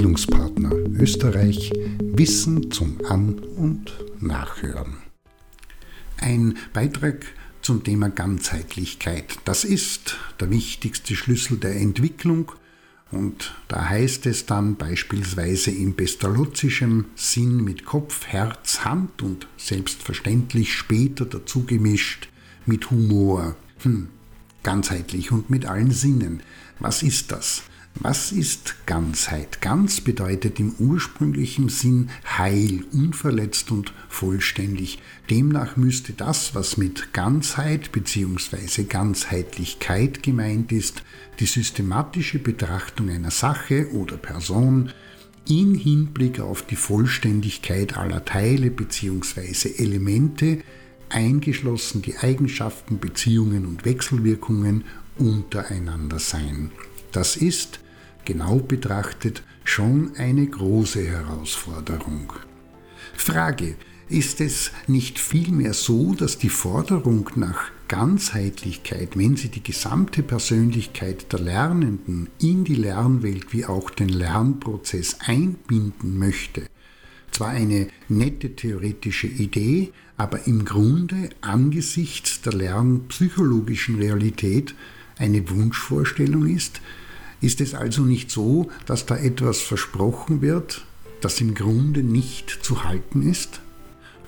Bildungspartner Österreich Wissen zum An- und Nachhören. Ein Beitrag zum Thema Ganzheitlichkeit. Das ist der wichtigste Schlüssel der Entwicklung und da heißt es dann beispielsweise in pestalozzischem Sinn mit Kopf, Herz, Hand und selbstverständlich später dazu gemischt mit Humor. Hm, ganzheitlich und mit allen Sinnen. Was ist das? Was ist Ganzheit? Ganz bedeutet im ursprünglichen Sinn heil, unverletzt und vollständig. Demnach müsste das, was mit Ganzheit bzw. Ganzheitlichkeit gemeint ist, die systematische Betrachtung einer Sache oder Person in Hinblick auf die Vollständigkeit aller Teile bzw. Elemente, eingeschlossen die Eigenschaften, Beziehungen und Wechselwirkungen untereinander sein. Das ist, genau betrachtet, schon eine große Herausforderung. Frage, ist es nicht vielmehr so, dass die Forderung nach Ganzheitlichkeit, wenn sie die gesamte Persönlichkeit der Lernenden in die Lernwelt wie auch den Lernprozess einbinden möchte, zwar eine nette theoretische Idee, aber im Grunde angesichts der lernpsychologischen Realität eine Wunschvorstellung ist, ist es also nicht so, dass da etwas versprochen wird, das im Grunde nicht zu halten ist?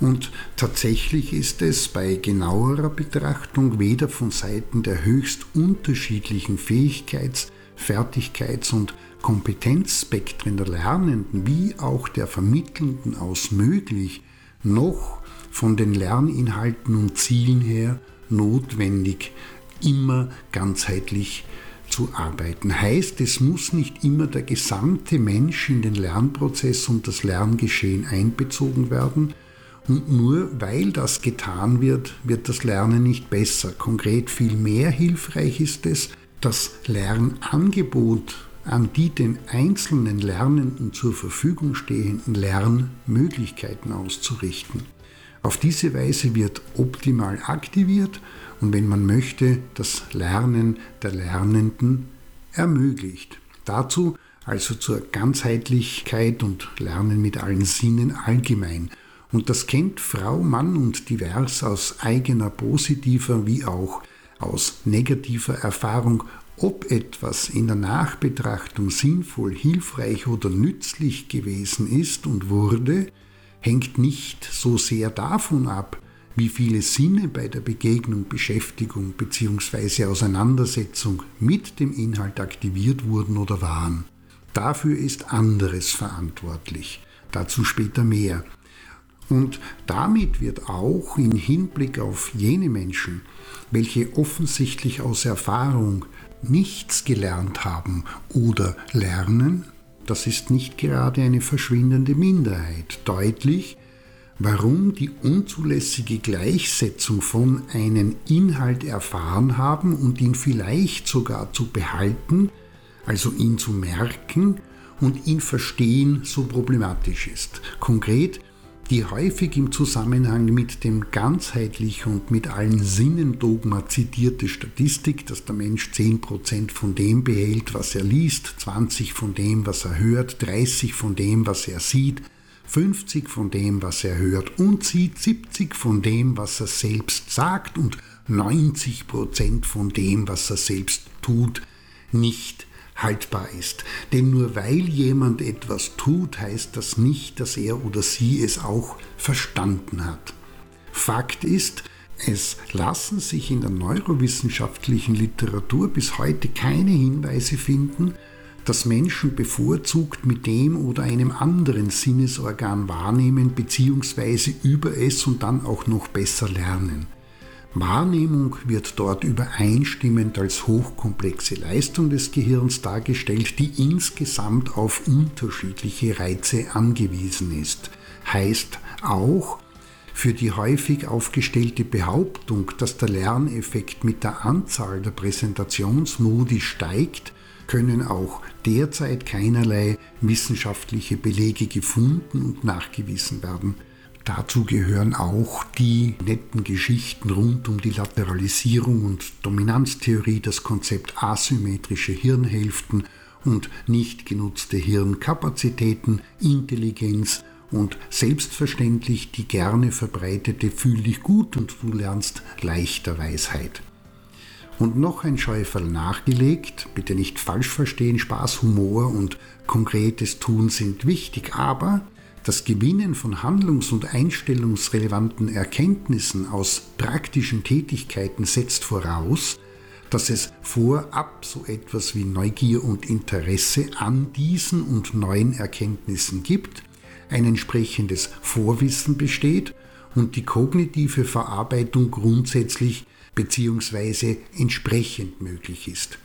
Und tatsächlich ist es bei genauerer Betrachtung weder von Seiten der höchst unterschiedlichen Fähigkeits-, Fertigkeits- und Kompetenzspektren der Lernenden wie auch der Vermittelnden aus möglich, noch von den Lerninhalten und Zielen her notwendig, immer ganzheitlich zu arbeiten. Heißt, es muss nicht immer der gesamte Mensch in den Lernprozess und das Lerngeschehen einbezogen werden. Und nur weil das getan wird, wird das Lernen nicht besser. Konkret viel mehr hilfreich ist es, das Lernangebot an die den einzelnen Lernenden zur Verfügung stehenden Lernmöglichkeiten auszurichten. Auf diese Weise wird optimal aktiviert und wenn man möchte, das Lernen der Lernenden ermöglicht. Dazu also zur Ganzheitlichkeit und Lernen mit allen Sinnen allgemein. Und das kennt Frau, Mann und divers aus eigener positiver wie auch aus negativer Erfahrung, ob etwas in der Nachbetrachtung sinnvoll, hilfreich oder nützlich gewesen ist und wurde, hängt nicht so sehr davon ab, wie viele Sinne bei der Begegnung, Beschäftigung bzw. Auseinandersetzung mit dem Inhalt aktiviert wurden oder waren. Dafür ist anderes verantwortlich. Dazu später mehr. Und damit wird auch in Hinblick auf jene Menschen, welche offensichtlich aus Erfahrung nichts gelernt haben oder lernen, das ist nicht gerade eine verschwindende Minderheit, deutlich, warum die unzulässige Gleichsetzung von einem Inhalt erfahren haben und ihn vielleicht sogar zu behalten, also ihn zu merken und ihn verstehen, so problematisch ist. Konkret, die häufig im Zusammenhang mit dem ganzheitlich und mit allen Sinnen Dogma zitierte Statistik, dass der Mensch 10% von dem behält, was er liest, 20 von dem, was er hört, 30 von dem, was er sieht, 50 von dem, was er hört und sieht, 70 von dem, was er selbst sagt und 90% von dem, was er selbst tut, nicht haltbar ist. Denn nur weil jemand etwas tut, heißt das nicht, dass er oder sie es auch verstanden hat. Fakt ist, es lassen sich in der neurowissenschaftlichen Literatur bis heute keine Hinweise finden, dass Menschen bevorzugt mit dem oder einem anderen Sinnesorgan wahrnehmen bzw. über es und dann auch noch besser lernen. Wahrnehmung wird dort übereinstimmend als hochkomplexe Leistung des Gehirns dargestellt, die insgesamt auf unterschiedliche Reize angewiesen ist. Heißt auch, für die häufig aufgestellte Behauptung, dass der Lerneffekt mit der Anzahl der Präsentationsmodi steigt, können auch derzeit keinerlei wissenschaftliche Belege gefunden und nachgewiesen werden. Dazu gehören auch die netten Geschichten rund um die Lateralisierung und Dominanztheorie, das Konzept asymmetrische Hirnhälften und nicht genutzte Hirnkapazitäten, Intelligenz und selbstverständlich die gerne verbreitete Fühl dich gut und du lernst leichter Weisheit. Und noch ein Schäuferl nachgelegt, bitte nicht falsch verstehen, Spaß, Humor und konkretes Tun sind wichtig, aber das Gewinnen von handlungs- und einstellungsrelevanten Erkenntnissen aus praktischen Tätigkeiten setzt voraus, dass es vorab so etwas wie Neugier und Interesse an diesen und neuen Erkenntnissen gibt, ein entsprechendes Vorwissen besteht und die kognitive Verarbeitung grundsätzlich bzw. entsprechend möglich ist.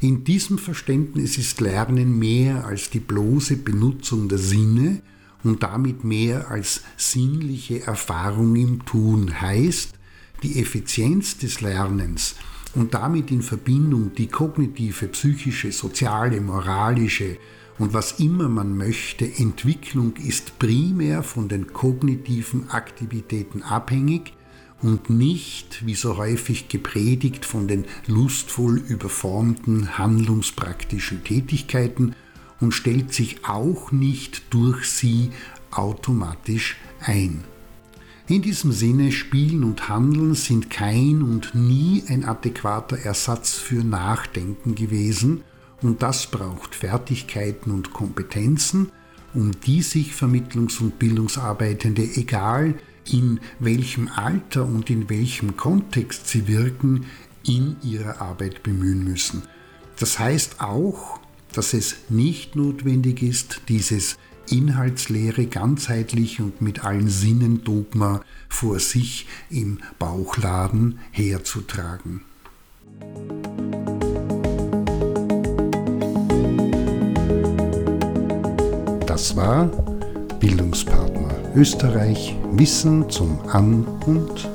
In diesem Verständnis ist Lernen mehr als die bloße Benutzung der Sinne und damit mehr als sinnliche Erfahrung im Tun. Heißt, die Effizienz des Lernens und damit in Verbindung die kognitive, psychische, soziale, moralische und was immer man möchte, Entwicklung ist primär von den kognitiven Aktivitäten abhängig und nicht, wie so häufig gepredigt, von den lustvoll überformten handlungspraktischen Tätigkeiten und stellt sich auch nicht durch sie automatisch ein. In diesem Sinne, Spielen und Handeln sind kein und nie ein adäquater Ersatz für Nachdenken gewesen und das braucht Fertigkeiten und Kompetenzen, um die sich Vermittlungs- und Bildungsarbeitende, egal in welchem Alter und in welchem Kontext sie wirken, in ihrer Arbeit bemühen müssen. Das heißt auch, dass es nicht notwendig ist, dieses inhaltsleere, ganzheitlich und mit allen Sinnen Dogma vor sich im Bauchladen herzutragen. Das war Bildungspartner Österreich Wissen zum An- und.